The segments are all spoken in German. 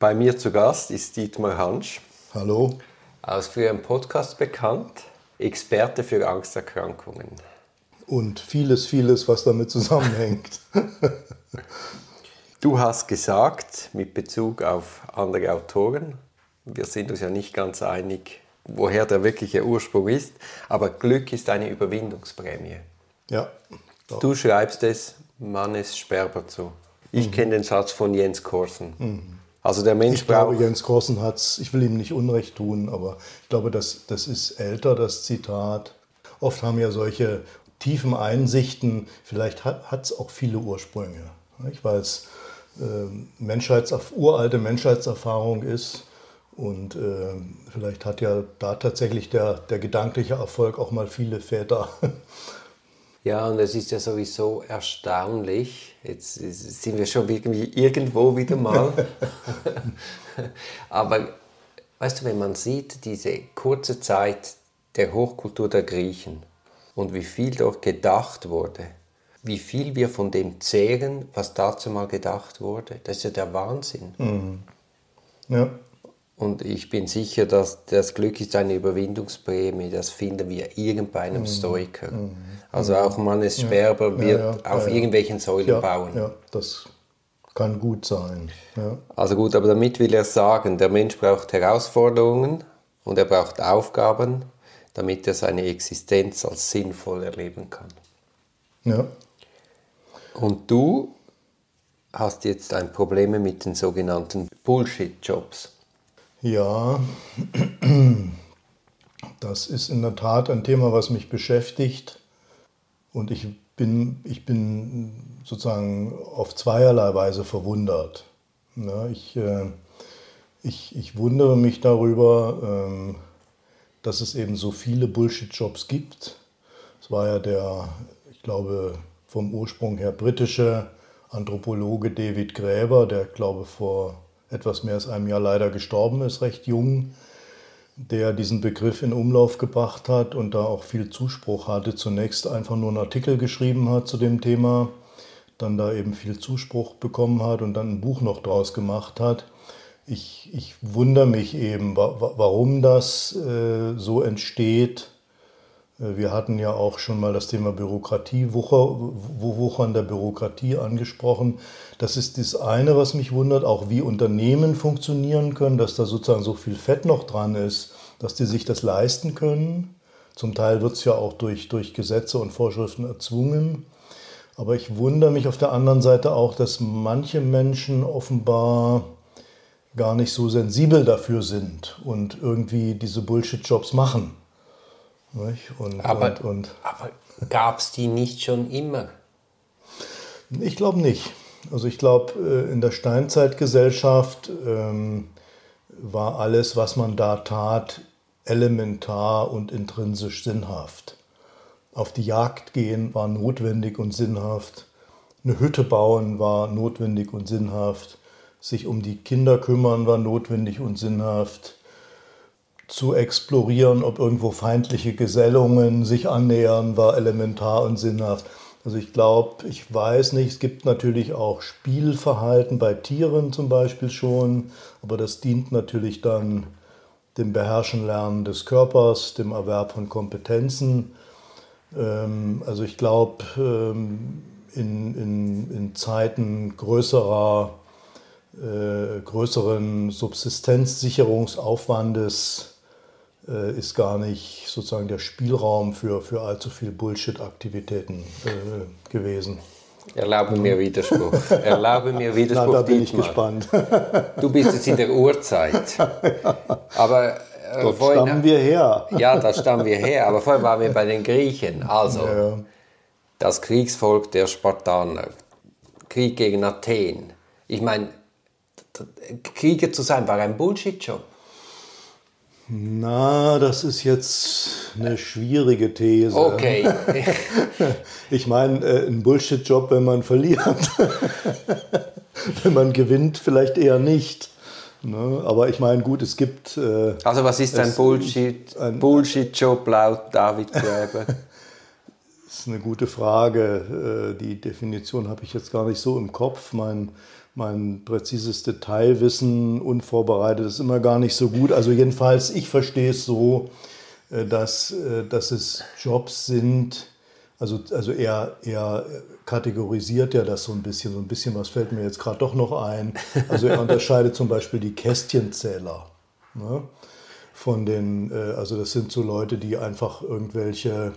Bei mir zu Gast ist Dietmar Hansch. Hallo. Aus früheren Podcast bekannt, Experte für Angsterkrankungen. Und vieles, vieles, was damit zusammenhängt. du hast gesagt, mit Bezug auf andere Autoren, wir sind uns ja nicht ganz einig, woher der wirkliche Ursprung ist, aber Glück ist eine Überwindungsprämie. Ja. Doch. Du schreibst es Mannes Sperber zu. Ich mhm. kenne den Satz von Jens Korsen. Mhm. Also der Mensch ich glaube, Jens Korsen hat es, ich will ihm nicht Unrecht tun, aber ich glaube, das, das ist älter, das Zitat. Oft haben ja solche tiefen Einsichten, vielleicht hat es auch viele Ursprünge, nicht? weil es äh, Menschheits, uralte Menschheitserfahrung ist. Und äh, vielleicht hat ja da tatsächlich der, der gedankliche Erfolg auch mal viele Väter Ja, und es ist ja sowieso erstaunlich. Jetzt sind wir schon irgendwie irgendwo wieder mal. Aber weißt du, wenn man sieht, diese kurze Zeit der Hochkultur der Griechen und wie viel dort gedacht wurde, wie viel wir von dem zehren, was dazu mal gedacht wurde, das ist ja der Wahnsinn. Mhm. Ja. Und ich bin sicher, dass das Glück ist eine Überwindungsprämie, das finden wir irgend bei einem mhm. Stoiker. Mhm. Also auch Mannes Sperber ja. wird ja, ja, auf irgendwelchen Säulen bauen. Ja, das kann gut sein. Also gut, aber damit will er sagen, der Mensch braucht Herausforderungen und er braucht Aufgaben, damit er seine Existenz als sinnvoll erleben kann. Ja. Und du hast jetzt ein Problem mit den sogenannten Bullshit-Jobs. Ja, das ist in der Tat ein Thema, was mich beschäftigt. Und ich bin, ich bin sozusagen auf zweierlei Weise verwundert. Ja, ich, äh, ich, ich wundere mich darüber, ähm, dass es eben so viele Bullshit-Jobs gibt. Es war ja der, ich glaube, vom Ursprung her britische Anthropologe David Gräber, der, glaube vor etwas mehr als einem Jahr leider gestorben ist, recht jung, der diesen Begriff in Umlauf gebracht hat und da auch viel Zuspruch hatte. Zunächst einfach nur einen Artikel geschrieben hat zu dem Thema, dann da eben viel Zuspruch bekommen hat und dann ein Buch noch draus gemacht hat. Ich, ich wundere mich eben, warum das äh, so entsteht wir hatten ja auch schon mal das Thema Bürokratie, Wucher, Wuchern der Bürokratie angesprochen. Das ist das eine, was mich wundert, auch wie Unternehmen funktionieren können, dass da sozusagen so viel Fett noch dran ist, dass die sich das leisten können. Zum Teil wird es ja auch durch, durch Gesetze und Vorschriften erzwungen. Aber ich wundere mich auf der anderen Seite auch, dass manche Menschen offenbar gar nicht so sensibel dafür sind und irgendwie diese Bullshit-Jobs machen. Und, aber und, und. aber gab es die nicht schon immer? Ich glaube nicht. Also ich glaube, äh, in der Steinzeitgesellschaft ähm, war alles, was man da tat, elementar und intrinsisch sinnhaft. Auf die Jagd gehen war notwendig und sinnhaft. Eine Hütte bauen war notwendig und sinnhaft. Sich um die Kinder kümmern war notwendig und sinnhaft zu explorieren, ob irgendwo feindliche Gesellungen sich annähern, war elementar und sinnhaft. Also ich glaube, ich weiß nicht, es gibt natürlich auch Spielverhalten bei Tieren zum Beispiel schon, aber das dient natürlich dann dem Beherrschen lernen des Körpers, dem Erwerb von Kompetenzen. Ähm, also ich glaube, ähm, in, in, in Zeiten größerer, äh, größeren Subsistenzsicherungsaufwandes äh, ist gar nicht sozusagen der Spielraum für, für allzu viel Bullshit-Aktivitäten äh, gewesen. Erlaube mir Widerspruch. Erlaube mir Widerspruch. Na, da bin ich gespannt. Du bist jetzt in der Urzeit. Aber äh, Dort vorhin, stammen wir her. Ja, da stammen wir her. Aber vorher waren wir bei den Griechen. Also, ja. das Kriegsvolk der Spartaner. Krieg gegen Athen. Ich meine, Krieger zu sein war ein Bullshit-Job. Na, das ist jetzt eine schwierige These. Okay. ich meine, äh, ein Bullshit-Job, wenn man verliert. wenn man gewinnt, vielleicht eher nicht. Ne? Aber ich meine, gut, es gibt. Äh, also, was ist ein Bullshit, ein Bullshit-Job laut David Gräber? das ist eine gute Frage. Äh, die Definition habe ich jetzt gar nicht so im Kopf. Mein mein präzises Detailwissen unvorbereitet ist immer gar nicht so gut. Also jedenfalls, ich verstehe es so, äh, dass, äh, dass es Jobs sind, also, also er, er kategorisiert ja das so ein bisschen, so ein bisschen, was fällt mir jetzt gerade doch noch ein. Also er unterscheidet zum Beispiel die Kästchenzähler. Ne? Von den, äh, also das sind so Leute, die einfach irgendwelche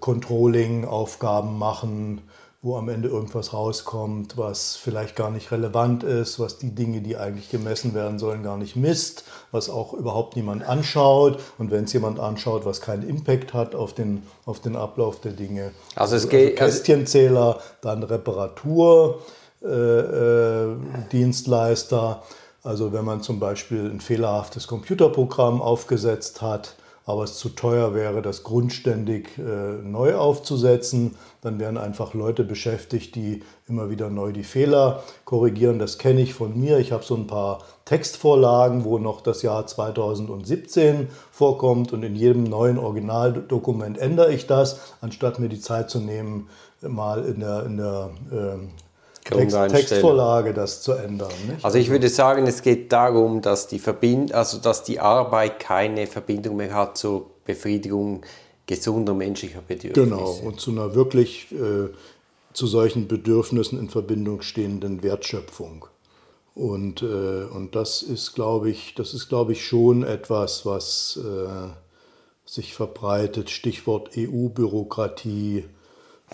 Controlling-Aufgaben machen, wo am Ende irgendwas rauskommt, was vielleicht gar nicht relevant ist, was die Dinge, die eigentlich gemessen werden sollen, gar nicht misst, was auch überhaupt niemand anschaut und wenn es jemand anschaut, was keinen Impact hat auf den, auf den Ablauf der Dinge. Also es also geht also Kästchenzähler, dann Reparaturdienstleister. Äh, also wenn man zum Beispiel ein fehlerhaftes Computerprogramm aufgesetzt hat, aber es zu teuer wäre, das grundständig äh, neu aufzusetzen. Dann wären einfach Leute beschäftigt, die immer wieder neu die Fehler korrigieren. Das kenne ich von mir. Ich habe so ein paar Textvorlagen, wo noch das Jahr 2017 vorkommt und in jedem neuen Originaldokument ändere ich das, anstatt mir die Zeit zu nehmen, mal in der, in der äh, Text, Textvorlage das zu ändern. Nicht? Also ich würde sagen, es geht darum, dass die, Verbind also dass die Arbeit keine Verbindung mehr hat zur Befriedigung gesunder menschlicher Bedürfnisse. Genau, und zu einer wirklich äh, zu solchen Bedürfnissen in Verbindung stehenden Wertschöpfung. Und, äh, und das ist, glaube ich, das ist, glaube ich, schon etwas, was äh, sich verbreitet. Stichwort EU-Bürokratie,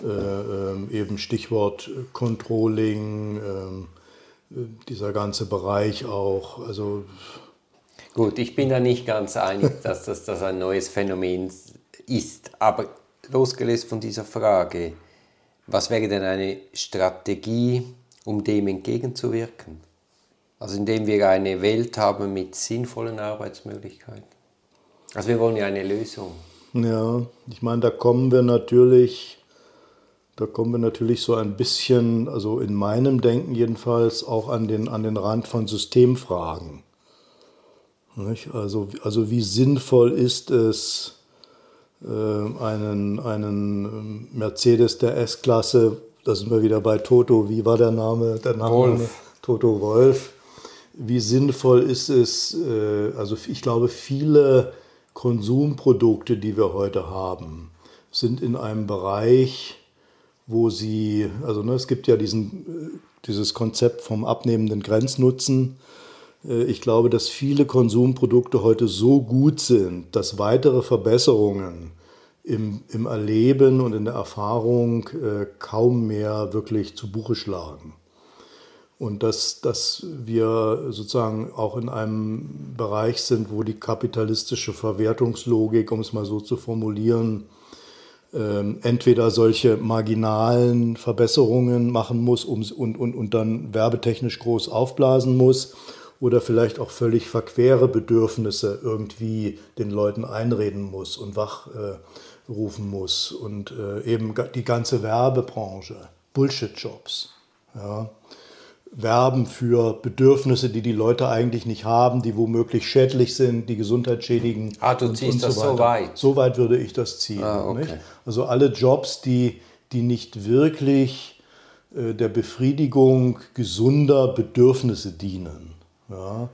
äh, ähm, eben Stichwort Controlling, ähm, dieser ganze Bereich auch. Also Gut, ich bin da nicht ganz einig, dass das, das ein neues Phänomen ist. Aber losgelöst von dieser Frage, was wäre denn eine Strategie, um dem entgegenzuwirken? Also indem wir eine Welt haben mit sinnvollen Arbeitsmöglichkeiten. Also wir wollen ja eine Lösung. Ja, ich meine, da kommen wir natürlich da kommen wir natürlich so ein bisschen, also in meinem Denken jedenfalls, auch an den, an den Rand von Systemfragen. Also, also wie sinnvoll ist es, einen, einen ähm, Mercedes der S-Klasse, da sind wir wieder bei Toto, wie war der Name? Der Name Wolf. Toto Wolf. Wie sinnvoll ist es, äh, also ich glaube, viele Konsumprodukte, die wir heute haben, sind in einem Bereich, wo sie, also ne, es gibt ja diesen, äh, dieses Konzept vom abnehmenden Grenznutzen. Äh, ich glaube, dass viele Konsumprodukte heute so gut sind, dass weitere Verbesserungen im, im Erleben und in der Erfahrung äh, kaum mehr wirklich zu Buche schlagen. Und dass, dass wir sozusagen auch in einem Bereich sind, wo die kapitalistische Verwertungslogik, um es mal so zu formulieren, ähm, entweder solche marginalen Verbesserungen machen muss und, und, und dann werbetechnisch groß aufblasen muss oder vielleicht auch völlig verquere Bedürfnisse irgendwie den Leuten einreden muss und wachrufen äh, muss. Und äh, eben die ganze Werbebranche, Bullshit-Jobs. Ja werben für Bedürfnisse, die die Leute eigentlich nicht haben, die womöglich schädlich sind, die Gesundheit schädigen. Ah, du ziehst und, und das so, so weit? So weit würde ich das ziehen. Ah, okay. Also alle Jobs, die, die nicht wirklich äh, der Befriedigung gesunder Bedürfnisse dienen. Ja?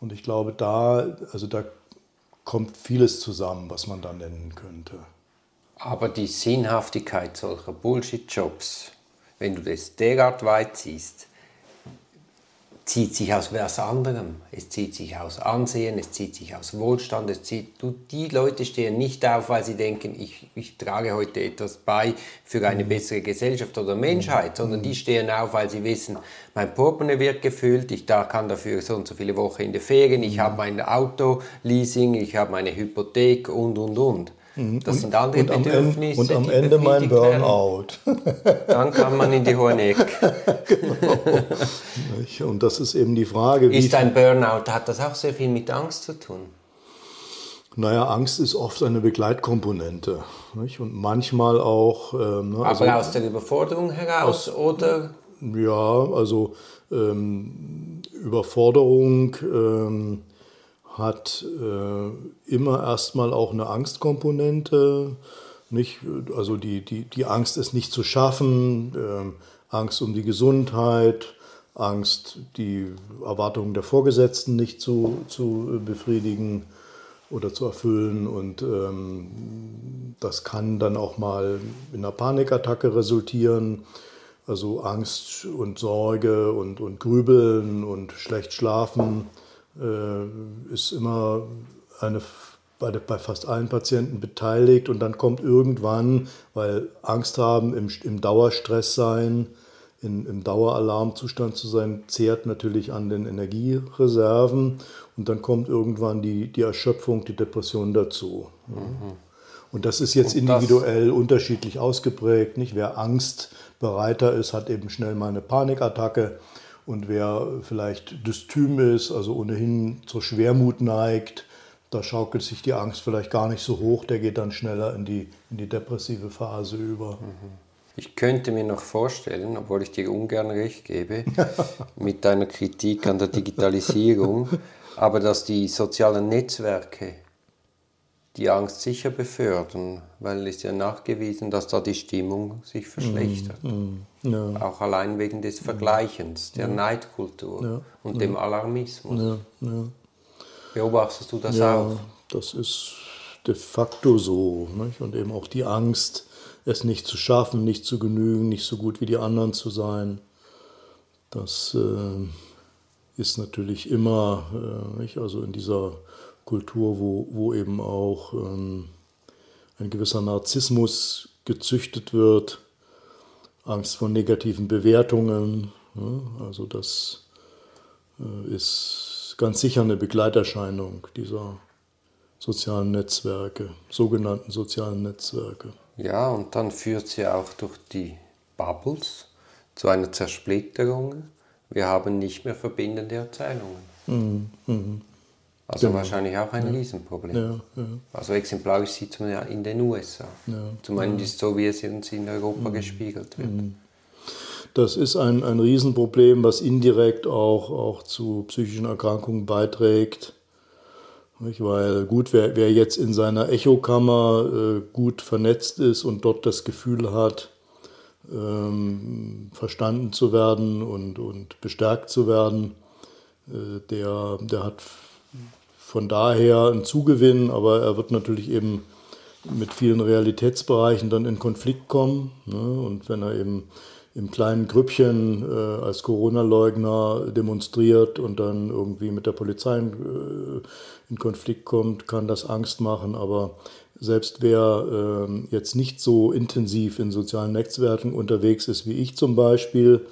Und ich glaube, da, also da kommt vieles zusammen, was man da nennen könnte. Aber die Sinnhaftigkeit solcher Bullshit-Jobs, wenn du das derart weit ziehst, zieht sich aus was anderem. Es zieht sich aus Ansehen, es zieht sich aus Wohlstand. Es zieht, du, die Leute stehen nicht auf, weil sie denken, ich, ich trage heute etwas bei für eine mhm. bessere Gesellschaft oder Menschheit, sondern die stehen auf, weil sie wissen, mein Portemonnaie wird gefüllt, ich da kann dafür so und so viele Wochen in der Ferien, ich mhm. habe mein Auto-Leasing, ich habe meine Hypothek und, und, und. Mhm. Das und, sind andere und Bedürfnisse. Am Ende, und am Ende mein Burnout. Dann kann man in die hohe Ecke. genau. Und das ist eben die Frage. Ist ein Burnout, hat das auch sehr viel mit Angst zu tun? Naja, Angst ist oft eine Begleitkomponente. Nicht? Und manchmal auch. Ähm, ne, also, Aber aus der Überforderung heraus, aus, oder? Ja, also ähm, Überforderung. Ähm, hat äh, immer erstmal auch eine Angstkomponente. Nicht, also die, die, die Angst, es nicht zu schaffen, äh, Angst um die Gesundheit, Angst, die Erwartungen der Vorgesetzten nicht zu, zu befriedigen oder zu erfüllen. Und ähm, das kann dann auch mal in einer Panikattacke resultieren. Also Angst und Sorge und, und Grübeln und schlecht schlafen äh, ist immer eine, bei, bei fast allen Patienten beteiligt. Und dann kommt irgendwann, weil Angst haben, im, im Dauerstress sein, in, im Daueralarmzustand zu sein, zehrt natürlich an den Energiereserven und dann kommt irgendwann die, die Erschöpfung, die Depression dazu. Mhm. Und das ist jetzt individuell unterschiedlich ausgeprägt. Nicht? Wer angstbereiter ist, hat eben schnell mal eine Panikattacke. Und wer vielleicht dystym ist, also ohnehin zur Schwermut neigt, da schaukelt sich die Angst vielleicht gar nicht so hoch, der geht dann schneller in die, in die depressive Phase über. Mhm. Ich könnte mir noch vorstellen, obwohl ich dir ungern recht gebe, mit deiner Kritik an der Digitalisierung, aber dass die sozialen Netzwerke die Angst sicher befördern, weil es ja nachgewiesen, dass da die Stimmung sich verschlechtert. Mm, mm, ja. Auch allein wegen des Vergleichens, der ja. Neidkultur ja. und dem Alarmismus. Beobachtest du das auch? Das ist de facto so. Nicht? Und eben auch die Angst, es nicht zu schaffen, nicht zu genügen, nicht so gut wie die anderen zu sein. Das äh, ist natürlich immer, äh, nicht? also in dieser Kultur, wo, wo eben auch ähm, ein gewisser Narzissmus gezüchtet wird, Angst vor negativen Bewertungen. Ja? Also das äh, ist ganz sicher eine Begleiterscheinung dieser sozialen Netzwerke, sogenannten sozialen Netzwerke. Ja, und dann führt sie auch durch die Bubbles zu einer Zersplitterung. Wir haben nicht mehr verbindende Erzählungen. Mhm. Mhm. Also genau. wahrscheinlich auch ein ja. Riesenproblem. Ja, ja. Also exemplarisch sieht man ja in den USA. Zumindest so, wie es uns in Europa mhm. gespiegelt wird. Mhm. Das ist ein, ein Riesenproblem, was indirekt auch, auch zu psychischen Erkrankungen beiträgt. Weil gut, wer, wer jetzt in seiner Echokammer äh, gut vernetzt ist und dort das Gefühl hat, ähm, verstanden zu werden und, und bestärkt zu werden, äh, der, der hat von daher einen Zugewinn, aber er wird natürlich eben mit vielen Realitätsbereichen dann in Konflikt kommen. Ne? Und wenn er eben im kleinen Grüppchen äh, als Corona-Leugner demonstriert und dann irgendwie mit der Polizei in, äh, in, Konflikt kommt, kann das Angst machen. Aber selbst wer äh, jetzt nicht so intensiv in sozialen Netzwerken unterwegs ist wie ich zum Beispiel,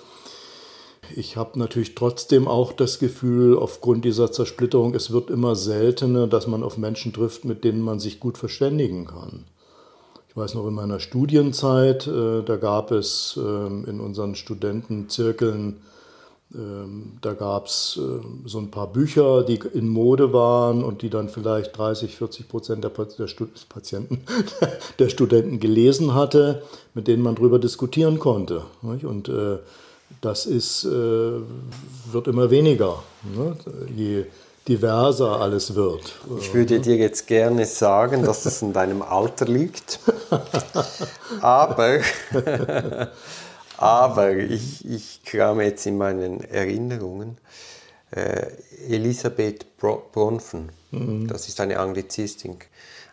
ich habe natürlich trotzdem auch das Gefühl, aufgrund dieser Zersplitterung, es wird immer seltener, dass man auf Menschen trifft, mit denen man sich gut verständigen kann weiß noch in meiner Studienzeit, äh, da gab es ähm, in unseren Studentenzirkeln, ähm, da gab es äh, so ein paar Bücher, die in Mode waren und die dann vielleicht 30, 40 Prozent der, der Patienten, der Studenten gelesen hatte, mit denen man darüber diskutieren konnte. Nicht? Und äh, das ist, äh, wird immer weniger. Ne? Je, diverser alles wird. Ich würde dir jetzt gerne sagen, dass es in deinem Alter liegt. Aber, aber ich, ich krame jetzt in meinen Erinnerungen. Äh, Elisabeth Bronfen, mhm. das ist eine Anglizistin,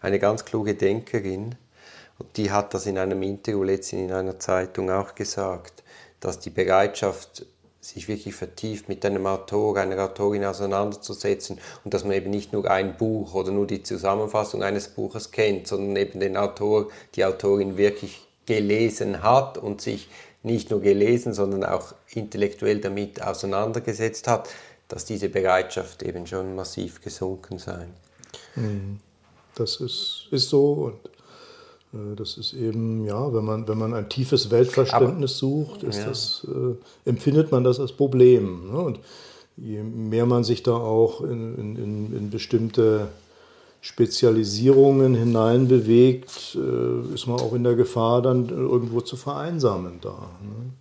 eine ganz kluge Denkerin. Und die hat das in einem Interview letztens in einer Zeitung auch gesagt, dass die Bereitschaft sich wirklich vertieft mit einem Autor, einer Autorin auseinanderzusetzen und dass man eben nicht nur ein Buch oder nur die Zusammenfassung eines Buches kennt, sondern eben den Autor, die Autorin wirklich gelesen hat und sich nicht nur gelesen, sondern auch intellektuell damit auseinandergesetzt hat, dass diese Bereitschaft eben schon massiv gesunken sei. Mhm. Das ist, ist so und das ist eben, ja, wenn man, wenn man ein tiefes Weltverständnis Aber, sucht, ist ja. das, äh, empfindet man das als Problem. Ne? Und je mehr man sich da auch in, in, in bestimmte Spezialisierungen hineinbewegt, äh, ist man auch in der Gefahr, dann irgendwo zu vereinsamen da. Ne?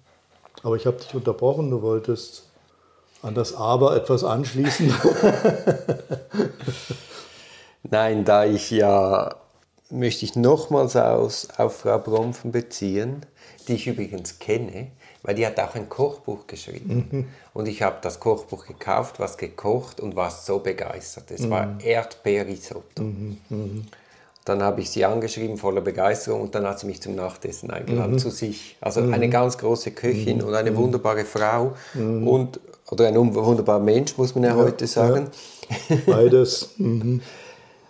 Aber ich habe dich unterbrochen, du wolltest an das Aber etwas anschließen. Nein, da ich ja möchte ich nochmals aus, auf Frau Bromfen beziehen, die ich übrigens kenne. weil die hat auch ein Kochbuch geschrieben. Mhm. Und ich habe das Kochbuch gekauft, was gekocht und war so begeistert. Es mhm. war Erdbeerrisotto. Mhm. mhm. Dann habe ich sie angeschrieben, voller Begeisterung, und dann hat sie mich zum Nachtessen eingeladen mhm. zu sich. Also mhm. eine ganz große Köchin und eine wunderbare Frau und oder ein wunderbarer Mensch, muss man ja, ja heute sagen. Ja. Beides.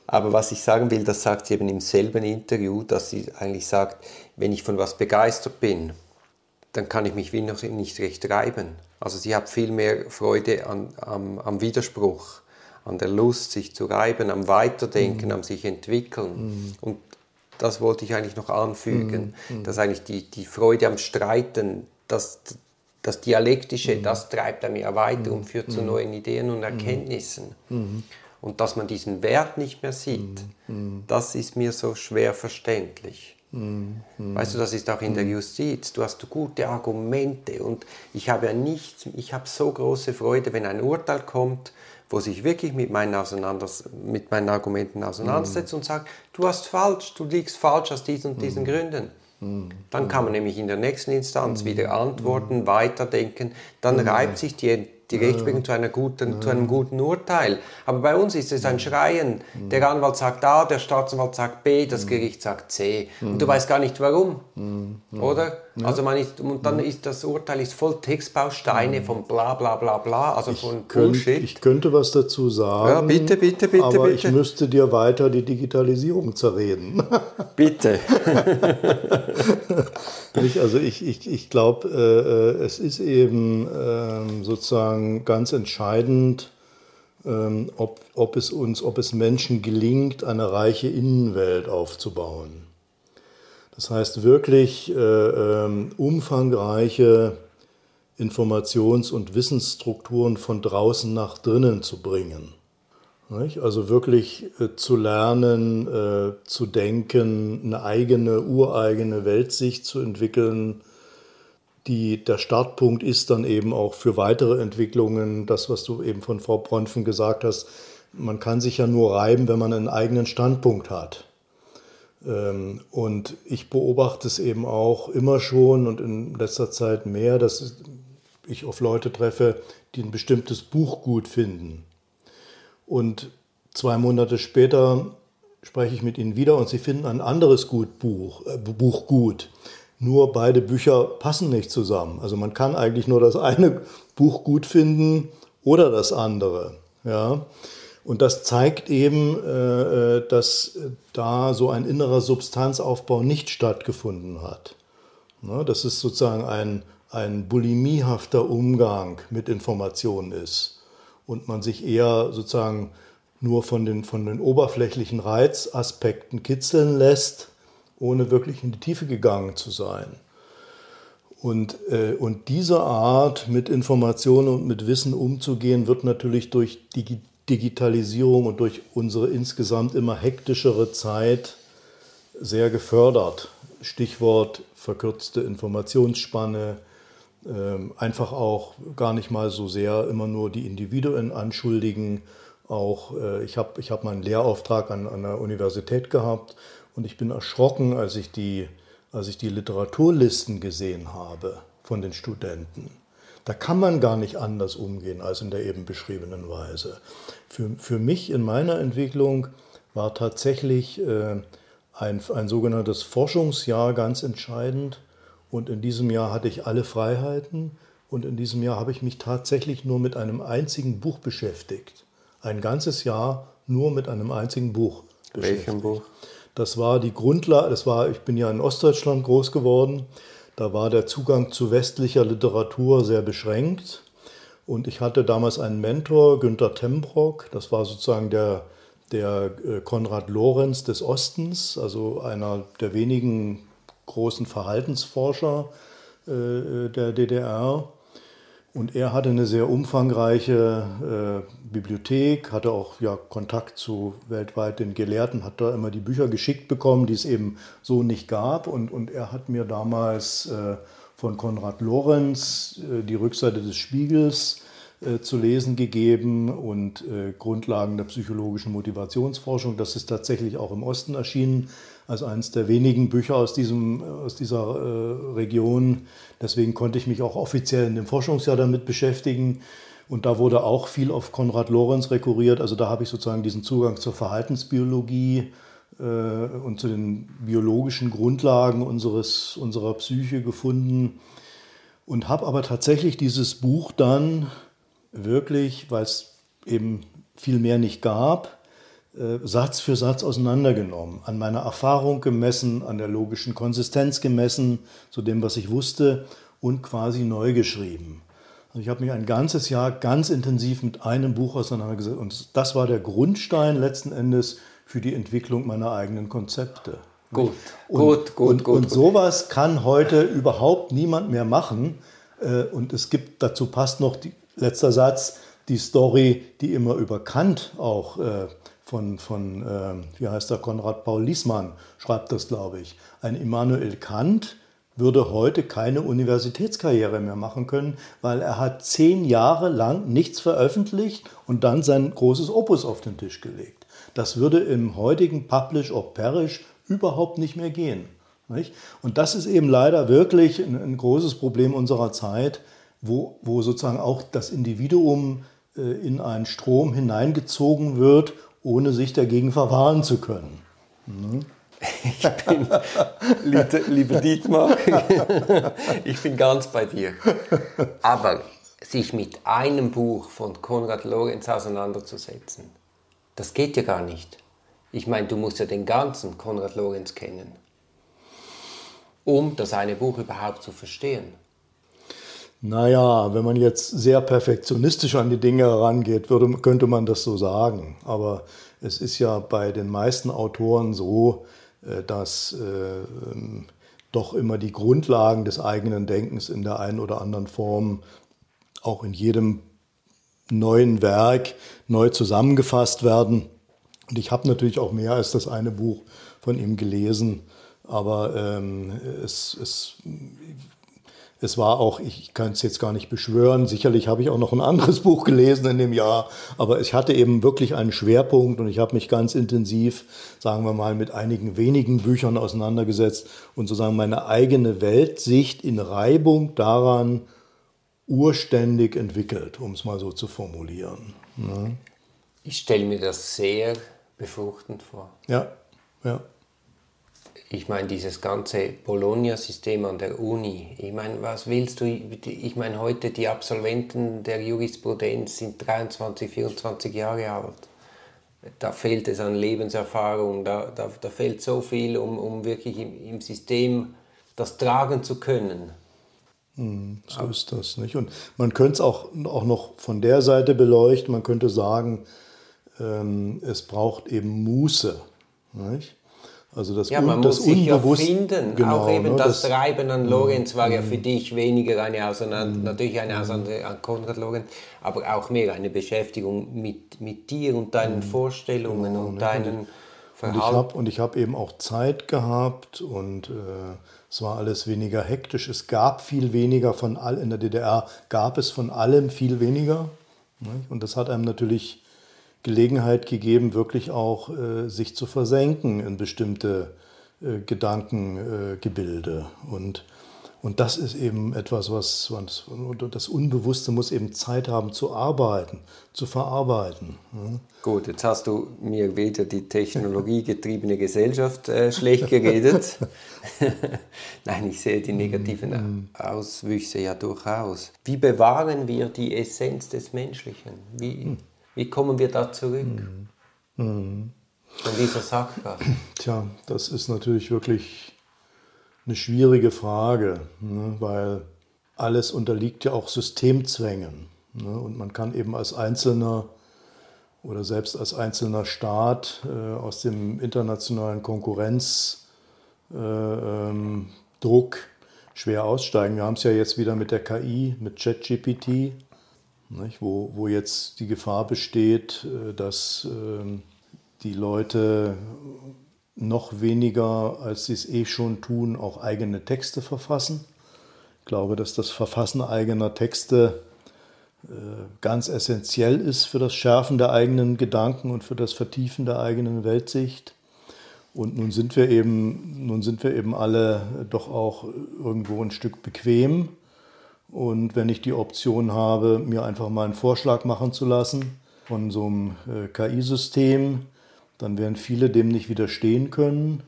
Aber was ich sagen will, das sagt sie eben im selben Interview, dass sie eigentlich sagt, wenn ich von was begeistert bin, dann kann ich mich wie noch nicht recht reiben. Also sie hat viel mehr Freude an, am, am Widerspruch, an der Lust, sich zu reiben, am Weiterdenken, mhm. am sich entwickeln. Mhm. Und das wollte ich eigentlich noch anfügen, mhm. mhm. dass eigentlich die, die Freude am Streiten, das, das Dialektische, mhm. das treibt einem ja weiter und führt zu neuen Ideen und Erkenntnissen. Und dass man diesen Wert nicht mehr sieht, das ist mir so schwer verständlich. Mhm. Weißt du, das ist auch in der Justiz. Du hast gute Argumente und ich habe ja nicht, ich habe so große Freude, wenn ein Urteil kommt, wo sich wirklich mit meinen, Auseinanders mit meinen Argumenten auseinandersetzt und sagt, du hast falsch, du liegst falsch aus diesen und diesen. Gründen. Dann kann man nämlich in der nächsten Instanz wieder antworten, weiterdenken, dann reibt sich die die Rechtsprechung zu, einer guten, zu einem guten Urteil. Aber bei uns ist es ein Schreien. Der Anwalt sagt A, der Staatsanwalt sagt B, das Gericht sagt C. Und du weißt gar nicht warum, oder? Also man ist, und dann ist das Urteil ist voll Textbausteine von bla bla bla bla, also ich von Bullshit. Könnt, ich könnte was dazu sagen. Ja, bitte, bitte, bitte, aber bitte. ich müsste dir weiter die Digitalisierung zerreden. bitte. also ich, ich, ich glaube, äh, äh, es ist eben äh, sozusagen ganz entscheidend, ähm, ob, ob es uns, ob es Menschen gelingt, eine reiche Innenwelt aufzubauen. Das heißt wirklich äh, äh, umfangreiche Informations- und Wissensstrukturen von draußen nach drinnen zu bringen. Nicht? Also wirklich äh, zu lernen, äh, zu denken, eine eigene, ureigene Weltsicht zu entwickeln. Die, der Startpunkt ist dann eben auch für weitere Entwicklungen, das, was du eben von Frau Bronfen gesagt hast, man kann sich ja nur reiben, wenn man einen eigenen Standpunkt hat. Ähm, und ich beobachte es eben auch immer schon und in letzter Zeit mehr, dass ich auf Leute treffe, die ein bestimmtes Buch gut finden. Und zwei Monate später spreche ich mit ihnen wieder und sie finden ein anderes gut Buch, äh, Buch gut. Nur beide Bücher passen nicht zusammen. Also man kann eigentlich nur das eine Buch gut finden oder das andere. Ja? Und das zeigt eben, äh, äh, dass da so ein innerer Substanzaufbau nicht stattgefunden hat. Ne, dass es sozusagen ein, ein bulimiehafter Umgang mit Informationen ist und man sich eher sozusagen nur von den, von den oberflächlichen Reizaspekten kitzeln lässt, ohne wirklich in die Tiefe gegangen zu sein. Und, äh, und diese Art, mit Informationen und mit Wissen umzugehen, wird natürlich durch die Digitalisierung und durch unsere insgesamt immer hektischere Zeit sehr gefördert. Stichwort verkürzte Informationsspanne, ähm, einfach auch gar nicht mal so sehr immer nur die Individuen anschuldigen. Auch äh, ich habe ich hab meinen Lehrauftrag an, an der Universität gehabt und ich bin erschrocken, als ich die, als ich die Literaturlisten gesehen habe von den Studenten. Da kann man gar nicht anders umgehen als in der eben beschriebenen Weise. Für, für mich in meiner Entwicklung war tatsächlich äh, ein, ein sogenanntes Forschungsjahr ganz entscheidend. Und in diesem Jahr hatte ich alle Freiheiten. Und in diesem Jahr habe ich mich tatsächlich nur mit einem einzigen Buch beschäftigt. Ein ganzes Jahr nur mit einem einzigen Buch. Welchem Buch? Das war die Grundlage, das war, ich bin ja in Ostdeutschland groß geworden. Da war der Zugang zu westlicher Literatur sehr beschränkt. Und ich hatte damals einen Mentor, Günter Tembrock, das war sozusagen der, der äh, Konrad Lorenz des Ostens, also einer der wenigen großen Verhaltensforscher äh, der DDR. Und er hatte eine sehr umfangreiche äh, Bibliothek, hatte auch ja, Kontakt zu weltweit den Gelehrten, hat da immer die Bücher geschickt bekommen, die es eben so nicht gab. Und, und er hat mir damals äh, von Konrad Lorenz äh, die Rückseite des Spiegels äh, zu lesen gegeben und äh, Grundlagen der psychologischen Motivationsforschung. Das ist tatsächlich auch im Osten erschienen als eines der wenigen Bücher aus, diesem, aus dieser äh, Region. Deswegen konnte ich mich auch offiziell in dem Forschungsjahr damit beschäftigen. Und da wurde auch viel auf Konrad Lorenz rekurriert. Also da habe ich sozusagen diesen Zugang zur Verhaltensbiologie äh, und zu den biologischen Grundlagen unseres, unserer Psyche gefunden. Und habe aber tatsächlich dieses Buch dann wirklich, weil es eben viel mehr nicht gab, Satz für Satz auseinandergenommen, an meiner Erfahrung gemessen, an der logischen Konsistenz gemessen, zu dem, was ich wusste und quasi neu geschrieben. Also ich habe mich ein ganzes Jahr ganz intensiv mit einem Buch auseinandergesetzt und das war der Grundstein letzten Endes für die Entwicklung meiner eigenen Konzepte. Gut, und, gut, gut, und, gut. Und sowas kann heute überhaupt niemand mehr machen. Äh, und es gibt, dazu passt noch die, letzter Satz, die Story, die immer über Kant auch äh, von, von äh, wie heißt der, Konrad Paul Liesmann schreibt das, glaube ich. Ein Immanuel Kant würde heute keine Universitätskarriere mehr machen können, weil er hat zehn Jahre lang nichts veröffentlicht und dann sein großes Opus auf den Tisch gelegt. Das würde im heutigen Publish or Perish überhaupt nicht mehr gehen. Nicht? Und das ist eben leider wirklich ein, ein großes Problem unserer Zeit, wo, wo sozusagen auch das Individuum äh, in einen Strom hineingezogen wird ohne sich dagegen verwahren zu können. Mhm. Ich bin, lieber Dietmar, ich bin ganz bei dir. Aber sich mit einem Buch von Konrad Lorenz auseinanderzusetzen, das geht ja gar nicht. Ich meine, du musst ja den ganzen Konrad Lorenz kennen, um das eine Buch überhaupt zu verstehen. Naja, wenn man jetzt sehr perfektionistisch an die Dinge herangeht, würde, könnte man das so sagen. Aber es ist ja bei den meisten Autoren so, äh, dass äh, doch immer die Grundlagen des eigenen Denkens in der einen oder anderen Form auch in jedem neuen Werk neu zusammengefasst werden. Und ich habe natürlich auch mehr als das eine Buch von ihm gelesen, aber ähm, es, es es war auch, ich kann es jetzt gar nicht beschwören, sicherlich habe ich auch noch ein anderes Buch gelesen in dem Jahr, aber ich hatte eben wirklich einen Schwerpunkt und ich habe mich ganz intensiv, sagen wir mal, mit einigen wenigen Büchern auseinandergesetzt und sozusagen meine eigene Weltsicht in Reibung daran urständig entwickelt, um es mal so zu formulieren. Ja. Ne? Ich stelle mir das sehr befruchtend vor. Ja, ja ich meine, dieses ganze Bologna-System an der Uni, ich meine, was willst du, ich meine, heute die Absolventen der Jurisprudenz sind 23, 24 Jahre alt. Da fehlt es an Lebenserfahrung, da, da, da fehlt so viel, um, um wirklich im, im System das tragen zu können. Hm, so ist das nicht. Und man könnte es auch, auch noch von der Seite beleuchten. Man könnte sagen, ähm, es braucht eben Muße. Nicht? Also das, ja, man das muss sich ja finden. Genau, auch eben ne, das, das, Treiben an Lorenz war ja für dich weniger eine Auseinander, natürlich eine Auseinander an Konrad Lorenz, aber auch mehr eine Beschäftigung mit, mit dir und deinen Vorstellungen genau, und ne, deinen Verhalten. Und ich habe hab eben auch Zeit gehabt und äh, es war alles weniger hektisch. Es gab viel weniger von all in der DDR gab es von allem viel weniger. Ne? Und das hat einem natürlich Gelegenheit gegeben, wirklich auch äh, sich zu versenken in bestimmte äh, Gedankengebilde. Äh, und, und das ist eben etwas, was, das Unbewusste muss eben Zeit haben zu arbeiten, zu verarbeiten. Ja. Gut, jetzt hast du mir wieder die technologiegetriebene Gesellschaft äh, schlecht geredet. Nein, ich sehe die negativen mhm. Auswüchse ja durchaus. Wie bewahren wir die Essenz des Menschlichen? Wie, mhm. Wie kommen wir da zurück? Mhm. Mhm. Von dieser Sackgasse? Tja, das ist natürlich wirklich eine schwierige Frage, ne, weil alles unterliegt ja auch Systemzwängen. Ne, und man kann eben als Einzelner oder selbst als einzelner Staat äh, aus dem internationalen Konkurrenzdruck äh, ähm, schwer aussteigen. Wir haben es ja jetzt wieder mit der KI, mit ChatGPT. Nicht? Wo, wo jetzt die Gefahr besteht, äh, dass ähm, die Leute noch weniger, als sie es eh schon tun, auch eigene Texte verfassen. Ich glaube, dass das Verfassen eigener Texte ganz essentiell ist für das Schärfen der eigenen Gedanken und für das Vertiefen der eigenen Weltsicht. Und nun sind wir eben, nun sind wir eben alle doch auch irgendwo ein Stück bequem. Und wenn ich die Option habe, mir einfach mal einen Vorschlag machen zu lassen von so einem äh, KI-System, dann werden viele dem nicht widerstehen können.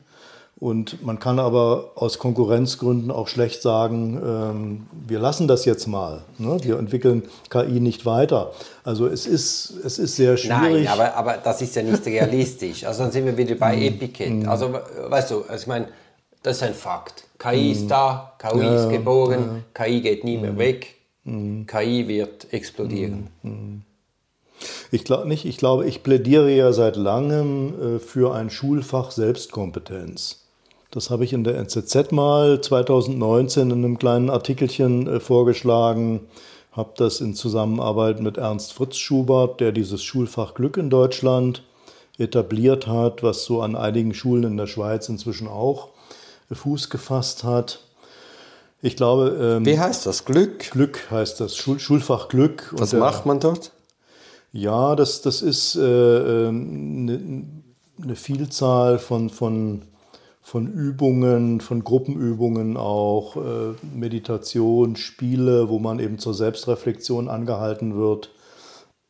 Und man kann aber aus Konkurrenzgründen auch schlecht sagen, ähm, wir lassen das jetzt mal. Ne? Wir entwickeln KI nicht weiter. Also es ist, es ist sehr schwierig. Nein, aber, aber das ist ja nicht realistisch. Also dann sind wir wieder bei mm. Epiket. Also weißt du, also ich meine, das ist ein Fakt. KI ist mm. da, KI ja, ist geboren, ja. KI geht nie mehr weg, KI wird explodieren. Ich glaube nicht, ich glaube, ich plädiere ja seit langem äh, für ein Schulfach Selbstkompetenz. Das habe ich in der NZZ mal 2019 in einem kleinen Artikelchen äh, vorgeschlagen, habe das in Zusammenarbeit mit Ernst Fritz Schubert, der dieses Schulfach Glück in Deutschland etabliert hat, was so an einigen Schulen in der Schweiz inzwischen auch Fuß gefasst hat. Ich glaube. Ähm, Wie heißt das? Glück? Glück heißt das. Schul Schulfach Glück. Was Und, macht man dort? Ja, das, das ist äh, eine, ähm, eine Vielzahl von, von von Übungen, von Gruppenübungen auch, äh, Meditation, Spiele, wo man eben zur Selbstreflexion angehalten wird,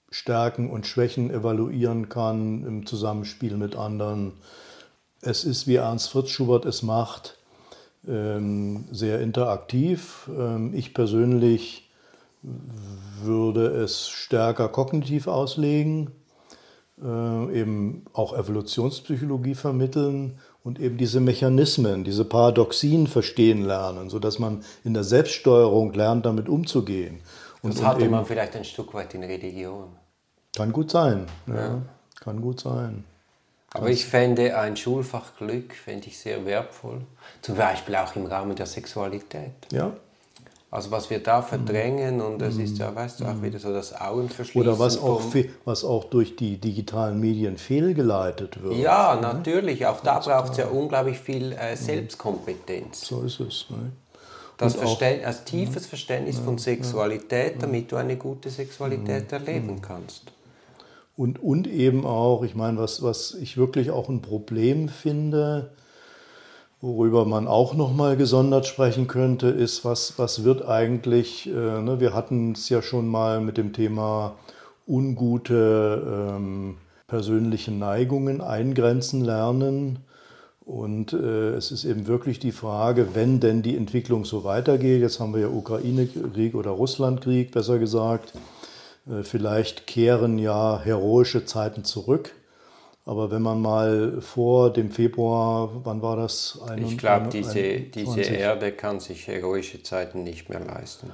Stärken und Schwächen evaluieren kann im Zusammenspiel mit anderen. Es ist, wie Ernst Fritz Schubert es macht, ähm, sehr interaktiv. Ähm, ich persönlich würde es stärker kognitiv auslegen, äh, eben auch Evolutionspsychologie vermitteln und eben diese Mechanismen, diese Paradoxien verstehen lernen, sodass man in der Selbststeuerung lernt, damit umzugehen. Und, das und man vielleicht ein Stück weit in Religion. Kann gut sein, ja. ja. Kann gut sein. Aber ich fände ein Schulfach Glück, fände ich sehr wertvoll. Zum Beispiel auch im Rahmen der Sexualität. Ja, also was wir da verdrängen und es ist ja, weißt du, auch wieder so das Augenverschließen. Oder was auch, was auch durch die digitalen Medien fehlgeleitet wird. Ja, ne? natürlich. Auch da braucht es ja unglaublich viel äh, mhm. Selbstkompetenz. So ist es. Ne? Das, Verständ, das tiefes Verständnis von Sexualität, damit du eine gute Sexualität mhm. erleben mhm. kannst. Und, und eben auch, ich meine, was, was ich wirklich auch ein Problem finde, Worüber man auch noch mal gesondert sprechen könnte, ist, was, was wird eigentlich, äh, ne, wir hatten es ja schon mal mit dem Thema ungute ähm, persönliche Neigungen eingrenzen lernen. Und äh, es ist eben wirklich die Frage, wenn denn die Entwicklung so weitergeht, jetzt haben wir ja Ukraine-Krieg oder Russland-Krieg, besser gesagt, vielleicht kehren ja heroische Zeiten zurück. Aber wenn man mal vor dem Februar, wann war das? Ein, ich glaube, diese, diese Erde kann sich heroische Zeiten nicht mehr leisten.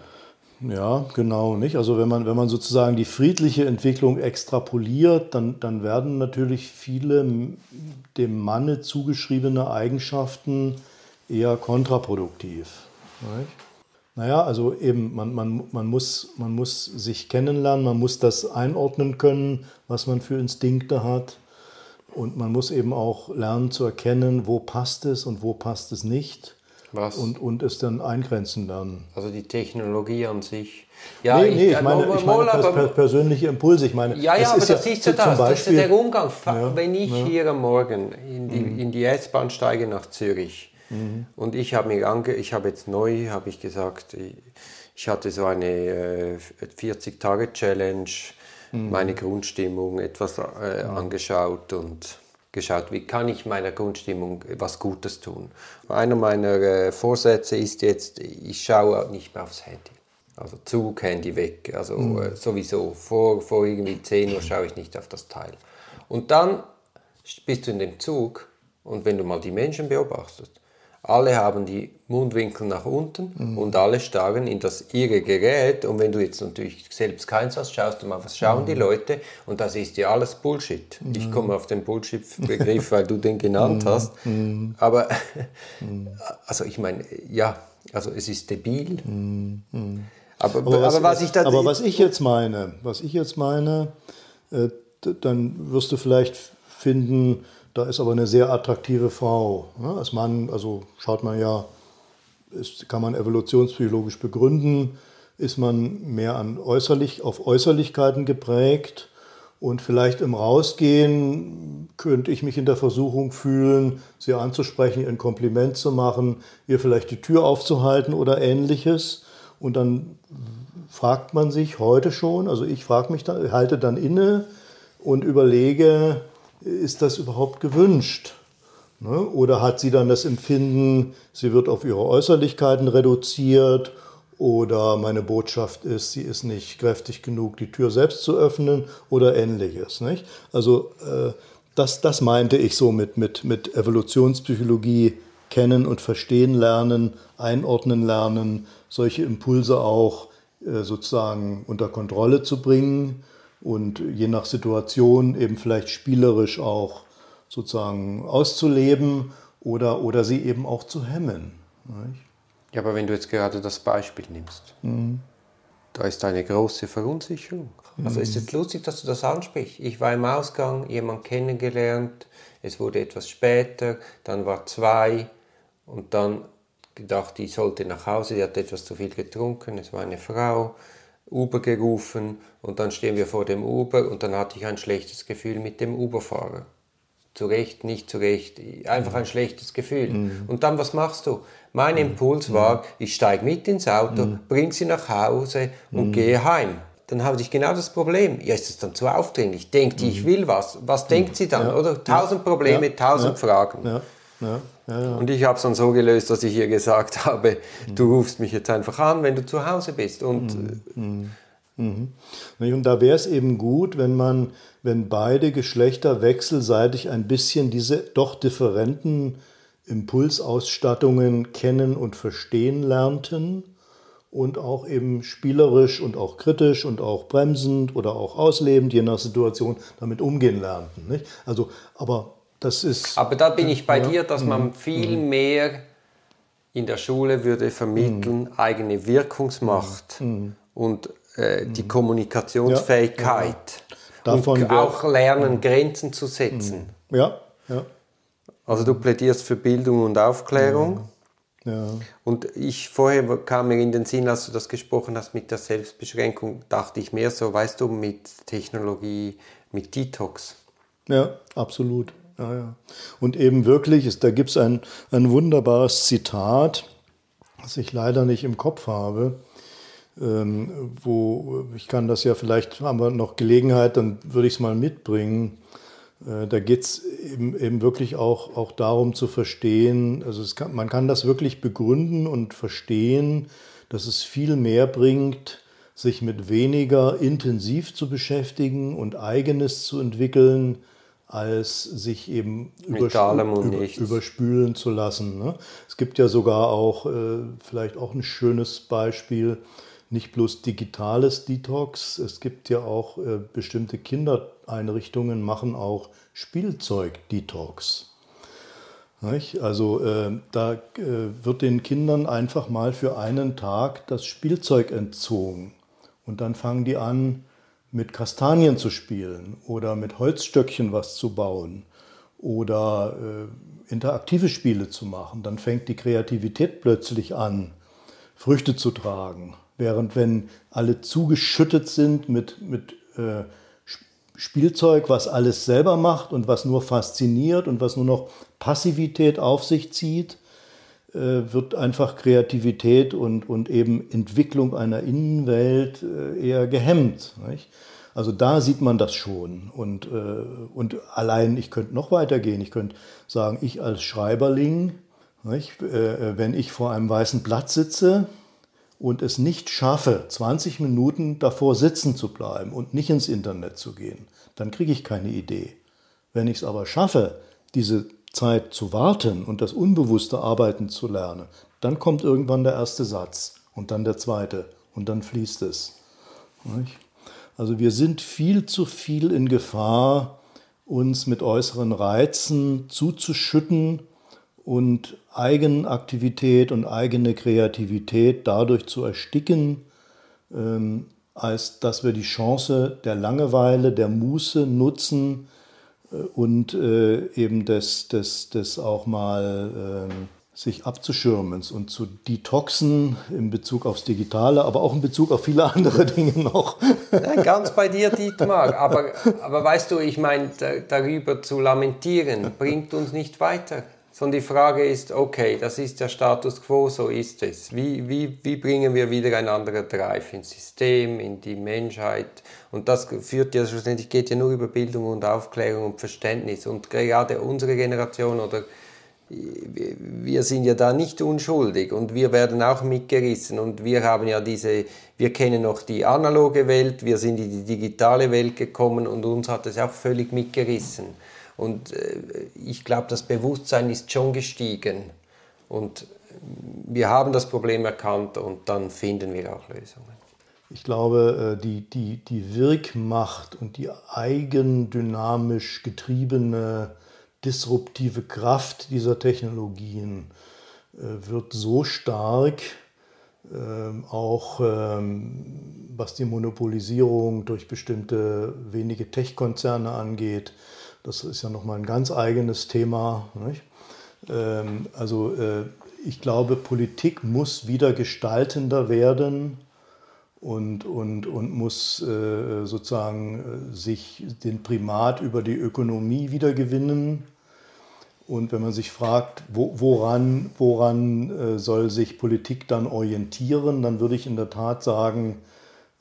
Ja, genau, nicht? Also wenn man, wenn man sozusagen die friedliche Entwicklung extrapoliert, dann, dann werden natürlich viele dem Manne zugeschriebene Eigenschaften eher kontraproduktiv. Nicht? Naja, also eben, man, man, man, muss, man muss sich kennenlernen, man muss das einordnen können, was man für Instinkte hat. Und man muss eben auch lernen zu erkennen, wo passt es und wo passt es nicht. Was? Und, und es dann eingrenzen lernen. Also die Technologie an sich. Ja, nee, nee, ich, ich meine, ich meine pers persönliche Impulse. Ich meine, ja, ja, aber das ja, ist ja das. Beispiel, das ist der Umgang. Ja, Wenn ich ja. hier am Morgen in die, mhm. in die S-Bahn steige nach Zürich mhm. und ich habe mir ange, ich habe jetzt neu, habe ich gesagt, ich hatte so eine äh, 40-Tage-Challenge mhm. meine Grundstimmung etwas äh, mhm. angeschaut und geschaut, wie kann ich meiner Grundstimmung was Gutes tun. Einer meiner äh, Vorsätze ist jetzt, ich schaue nicht mehr aufs Handy. Also Zug, Handy weg. Also mhm. äh, sowieso vor, vor irgendwie 10 Uhr schaue ich nicht auf das Teil. Und dann bist du in dem Zug und wenn du mal die Menschen beobachtest, alle haben die Mundwinkel nach unten mhm. und alle starren in das ihre Gerät. Und wenn du jetzt natürlich selbst keins hast, schaust du mal, was schauen mhm. die Leute. Und das ist ja alles Bullshit. Mhm. Ich komme auf den Bullshit-Begriff, weil du den genannt mhm. hast. Mhm. Aber, mhm. also ich meine, ja, also es ist debil. Aber, aber, was, aber, was ich da, aber was ich jetzt meine, was ich jetzt meine, äh, dann wirst du vielleicht finden, da ist aber eine sehr attraktive Frau. Ne? Als Mann, also schaut man ja, ist, kann man evolutionspsychologisch begründen, ist man mehr an äußerlich, auf Äußerlichkeiten geprägt. Und vielleicht im Rausgehen könnte ich mich in der Versuchung fühlen, sie anzusprechen, ihr ein Kompliment zu machen, ihr vielleicht die Tür aufzuhalten oder ähnliches. Und dann fragt man sich heute schon, also ich frage mich dann, halte dann inne und überlege, ist das überhaupt gewünscht? Ne? Oder hat sie dann das Empfinden, sie wird auf ihre Äußerlichkeiten reduziert oder meine Botschaft ist, sie ist nicht kräftig genug, die Tür selbst zu öffnen oder ähnliches. Nicht? Also äh, das, das meinte ich so mit, mit, mit Evolutionspsychologie kennen und verstehen lernen, einordnen lernen, solche Impulse auch äh, sozusagen unter Kontrolle zu bringen und je nach Situation eben vielleicht spielerisch auch sozusagen auszuleben oder, oder sie eben auch zu hemmen. Nicht? Ja, aber wenn du jetzt gerade das Beispiel nimmst, mhm. da ist eine große Verunsicherung. Also ist es lustig, dass du das ansprichst. Ich war im Ausgang, jemand kennengelernt, es wurde etwas später, dann war zwei und dann gedacht, ich sollte nach Hause, die hat etwas zu viel getrunken, es war eine Frau, Uber gerufen und dann stehen wir vor dem Uber und dann hatte ich ein schlechtes Gefühl mit dem Uberfahrer. Zu Recht, nicht zu Recht, einfach ein schlechtes Gefühl. Mhm. Und dann, was machst du? Mein mhm. Impuls war, mhm. ich steige mit ins Auto, mhm. bring sie nach Hause und mhm. gehe heim. Dann habe ich genau das Problem. Ja, ist es dann zu aufdringlich? Denkt die, ich mhm. will was? Was denkt sie dann? Ja. Oder tausend Probleme, ja. tausend ja. Fragen. Ja. Ja, ja. Und ich habe es dann so gelöst, dass ich ihr gesagt habe, mhm. du rufst mich jetzt einfach an, wenn du zu Hause bist. Und, mhm. Mhm. und da wäre es eben gut, wenn man, wenn beide Geschlechter wechselseitig ein bisschen diese doch differenten Impulsausstattungen kennen und verstehen lernten und auch eben spielerisch und auch kritisch und auch bremsend oder auch auslebend, je nach Situation, damit umgehen lernten. Nicht? Also, aber das ist. Aber da bin ich bei ja, dir, dass man mhm. viel mhm. mehr in der Schule würde vermitteln, mhm. eigene Wirkungsmacht und äh, die Kommunikationsfähigkeit. Ja, und auch lernen, Grenzen zu setzen. Ja, ja. Also du plädierst für Bildung und Aufklärung. Ja. Und ich vorher kam mir in den Sinn, als du das gesprochen hast mit der Selbstbeschränkung, dachte ich mehr so, weißt du, mit Technologie, mit Detox. Ja, absolut. Ja, ja. Und eben wirklich, ist, da gibt es ein, ein wunderbares Zitat, das ich leider nicht im Kopf habe, ähm, wo ich kann das ja vielleicht, haben wir noch Gelegenheit, dann würde ich es mal mitbringen. Äh, da geht es eben, eben, wirklich auch, auch darum zu verstehen, also kann, man kann das wirklich begründen und verstehen, dass es viel mehr bringt, sich mit weniger intensiv zu beschäftigen und eigenes zu entwickeln, als sich eben übersp überspülen zu lassen. Ne? Es gibt ja sogar auch, äh, vielleicht auch ein schönes Beispiel, nicht bloß digitales Detox, es gibt ja auch äh, bestimmte Kindereinrichtungen, machen auch Spielzeug-Detox. Also äh, da wird den Kindern einfach mal für einen Tag das Spielzeug entzogen und dann fangen die an, mit Kastanien zu spielen oder mit Holzstöckchen was zu bauen oder äh, interaktive Spiele zu machen, dann fängt die Kreativität plötzlich an, Früchte zu tragen. Während wenn alle zugeschüttet sind mit, mit äh, Spielzeug, was alles selber macht und was nur fasziniert und was nur noch Passivität auf sich zieht, wird einfach Kreativität und, und eben Entwicklung einer Innenwelt äh, eher gehemmt. Nicht? Also da sieht man das schon. Und, äh, und allein, ich könnte noch weitergehen. Ich könnte sagen, ich als Schreiberling, nicht, wenn ich vor einem weißen Blatt sitze und es nicht schaffe, 20 Minuten davor sitzen zu bleiben und nicht ins Internet zu gehen, dann kriege ich keine Idee. Wenn ich es aber schaffe, diese Zeit zu warten und das unbewusste Arbeiten zu lernen, dann kommt irgendwann der erste Satz und dann der zweite und dann fließt es. Also wir sind viel zu viel in Gefahr, uns mit äußeren Reizen zuzuschütten und Eigenaktivität und eigene Kreativität dadurch zu ersticken, ähm, als dass wir die Chance der Langeweile, der Muße nutzen, und äh, eben das, das, das auch mal sich abzuschirmen und zu detoxen in Bezug aufs Digitale, aber auch in Bezug auf viele andere Dinge noch. Ja, ganz bei dir, Dietmar. Aber, aber weißt du, ich meine, darüber zu lamentieren, bringt uns nicht weiter. Sondern die Frage ist, okay, das ist der Status quo, so ist es. Wie, wie, wie bringen wir wieder ein anderer Drive ins System, in die Menschheit? Und das führt ja schlussendlich, geht ja nur über Bildung und Aufklärung und Verständnis. Und gerade unsere Generation oder wir sind ja da nicht unschuldig und wir werden auch mitgerissen und wir haben ja diese, wir kennen noch die analoge Welt, wir sind in die digitale Welt gekommen und uns hat es auch völlig mitgerissen. Und äh, ich glaube, das Bewusstsein ist schon gestiegen und wir haben das Problem erkannt und dann finden wir auch Lösungen. Ich glaube, äh, die, die, die Wirkmacht und die eigendynamisch getriebene disruptive Kraft dieser Technologien äh, wird so stark, ähm, auch ähm, was die Monopolisierung durch bestimmte wenige Tech-Konzerne angeht. Das ist ja nochmal ein ganz eigenes Thema. Ähm, also äh, ich glaube, Politik muss wieder gestaltender werden und, und, und muss äh, sozusagen sich den Primat über die Ökonomie wiedergewinnen und wenn man sich fragt, wo, woran, woran äh, soll sich Politik dann orientieren, dann würde ich in der Tat sagen,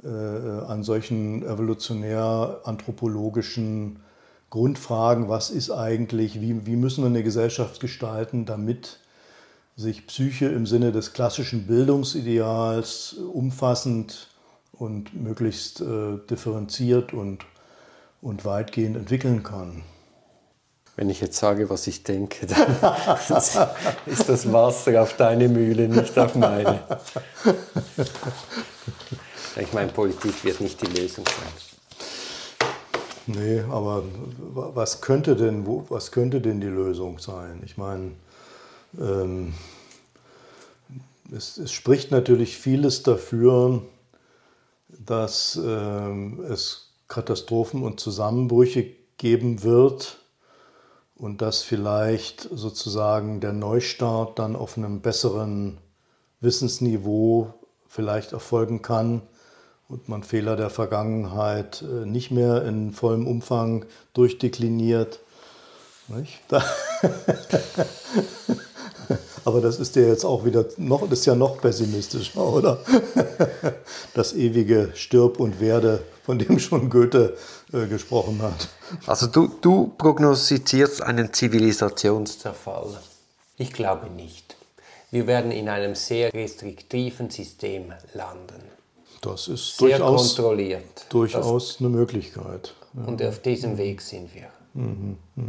äh, an solchen evolutionär-anthropologischen Grundfragen, was ist eigentlich, wie, wie müssen wir eine Gesellschaft gestalten, damit sich Psyche im Sinne des klassischen Bildungsideals umfassend und möglichst äh, differenziert und, und weitgehend entwickeln kann. Wenn ich jetzt sage, was ich denke, dann ist das Wasser auf deine Mühle, nicht auf meine. Ich meine, Politik wird nicht die Lösung sein. Nee, aber was könnte denn, was könnte denn die Lösung sein? Ich meine, ähm, es, es, spricht natürlich vieles dafür, dass ähm, es Katastrophen und Zusammenbrüche geben wird und dass vielleicht sozusagen der Neustart dann auf einem besseren Wissensniveau vielleicht erfolgen kann und man Fehler der Vergangenheit äh, nicht mehr in vollem Umfang durchdekliniert. Aber das ist ja jetzt auch wieder noch, ist ja noch pessimistischer, oder? Das ewige Stirb und Werde, von dem schon Goethe äh, gesprochen hat. Also du, du prognostizierst einen Zivilisationszerfall. Ich glaube nicht. Wir werden in einem sehr restriktiven System landen. Das ist sehr durchaus, kontrolliert. Durchaus das, eine Möglichkeit. Ja. Und auf diesem Weg sind wir. Mhm, mh.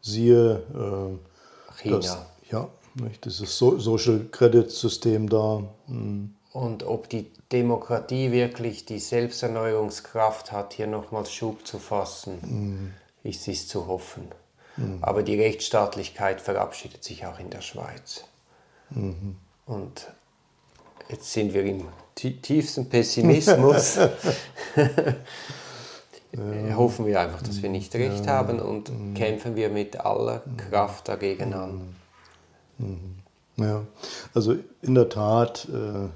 Siehe äh, China. Das, ja, nicht, dieses Social Credit System da. Mhm. Und ob die Demokratie wirklich die Selbsterneuerungskraft hat, hier nochmals Schub zu fassen, mhm. ist es zu hoffen. Mhm. Aber die Rechtsstaatlichkeit verabschiedet sich auch in der Schweiz. Mhm. Und jetzt sind wir im tiefsten Pessimismus. ja. Hoffen wir einfach, dass wir nicht recht ja. haben und mhm. kämpfen wir mit aller Kraft dagegen an. Mhm. Ja, also in der Tat. Äh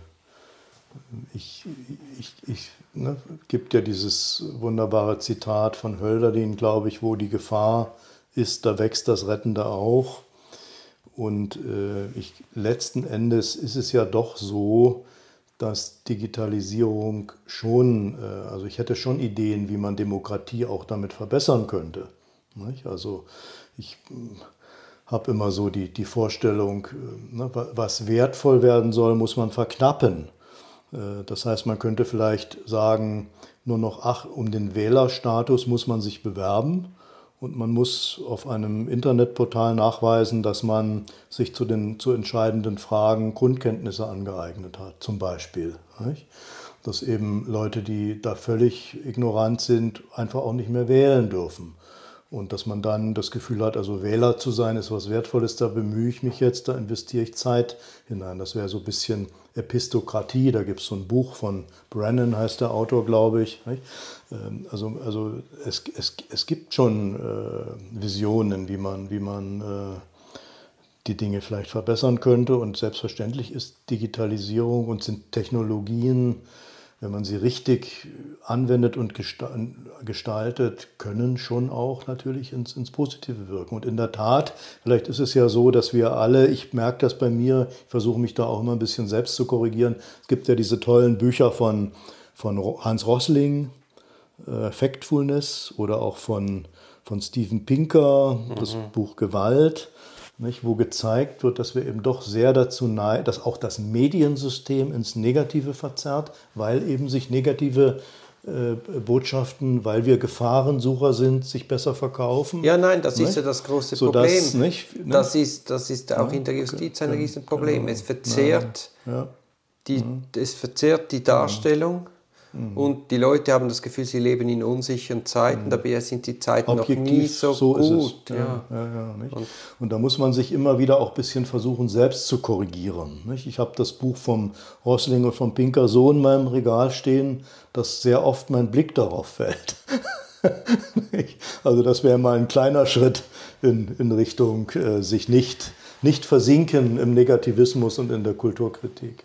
ich, ich, ich ne, gibt ja dieses wunderbare Zitat von Hölderlin, glaube ich, wo die Gefahr ist, da wächst das Rettende auch. Und äh, ich, letzten Endes ist es ja doch so, dass Digitalisierung schon, äh, also ich hätte schon Ideen, wie man Demokratie auch damit verbessern könnte. Also ich hm, habe immer so die, die Vorstellung, äh, ne, was wertvoll werden soll, muss man verknappen. Äh, das heißt, man könnte vielleicht sagen, nur noch ach, um den Wählerstatus muss man sich bewerben und man muss auf einem Internetportal nachweisen, dass man sich zu den zu entscheidenden Fragen Grundkenntnisse angeeignet hat, zum Beispiel. Nicht? Dass eben Leute, die da völlig ignorant sind, einfach auch nicht mehr wählen dürfen. Und dass man dann das Gefühl hat, also Wähler zu sein ist was Wertvolles, da bemühe ich mich jetzt, da investiere ich Zeit hinein. Das wäre so ein bisschen Epistokratie, da gibt es so ein Buch von Brennan, heißt der Autor, glaube ich. Ähm, also, also es, es, es gibt schon äh, Visionen, wie man, wie man äh, die Dinge vielleicht verbessern könnte. Und selbstverständlich ist Digitalisierung und sind Technologien, wenn man sie richtig anwendet und gestaltet, können schon auch natürlich ins, ins Positive wirken. Und in der Tat, vielleicht ist es ja so, dass wir alle, ich merke das bei mir, ich versuche mich da auch immer ein bisschen selbst zu korrigieren. Es gibt ja diese tollen Bücher von, von Hans Rossling, äh, Factfulness oder auch von, von Steven Pinker, das mhm. Buch Gewalt nicht, wo gezeigt wird, dass wir eben doch sehr dazu neigen, dass auch das Mediensystem ins Negative verzerrt, weil eben sich negative äh, Botschaften, weil wir Gefahrensucher sind, sich besser verkaufen. Ja, nein, das nicht? ist ja das große Problem. So, nicht, ne? das, ist, das ist auch ja, in der Justiz ein Riesenproblem. Genau. Es verzehrt, ja. die, mhm. es verzehrt die Darstellung. Mhm. Und die Leute haben das Gefühl, sie leben in unsicheren Zeiten, mhm. dabei sind die Zeiten Objektiv, noch nie so, so gut. Ja. Ja, ja, und, und, da muss man sich immer wieder auch ein bisschen versuchen, selbst zu korrigieren. Nicht? Ich habe das Buch vom Rossling und vom Pinker so in meinem Regal stehen, dass sehr oft mein Blick darauf fällt. also das wäre mal ein kleiner Schritt in, in Richtung äh, sich nicht, nicht versinken im Negativismus und in der Kulturkritik.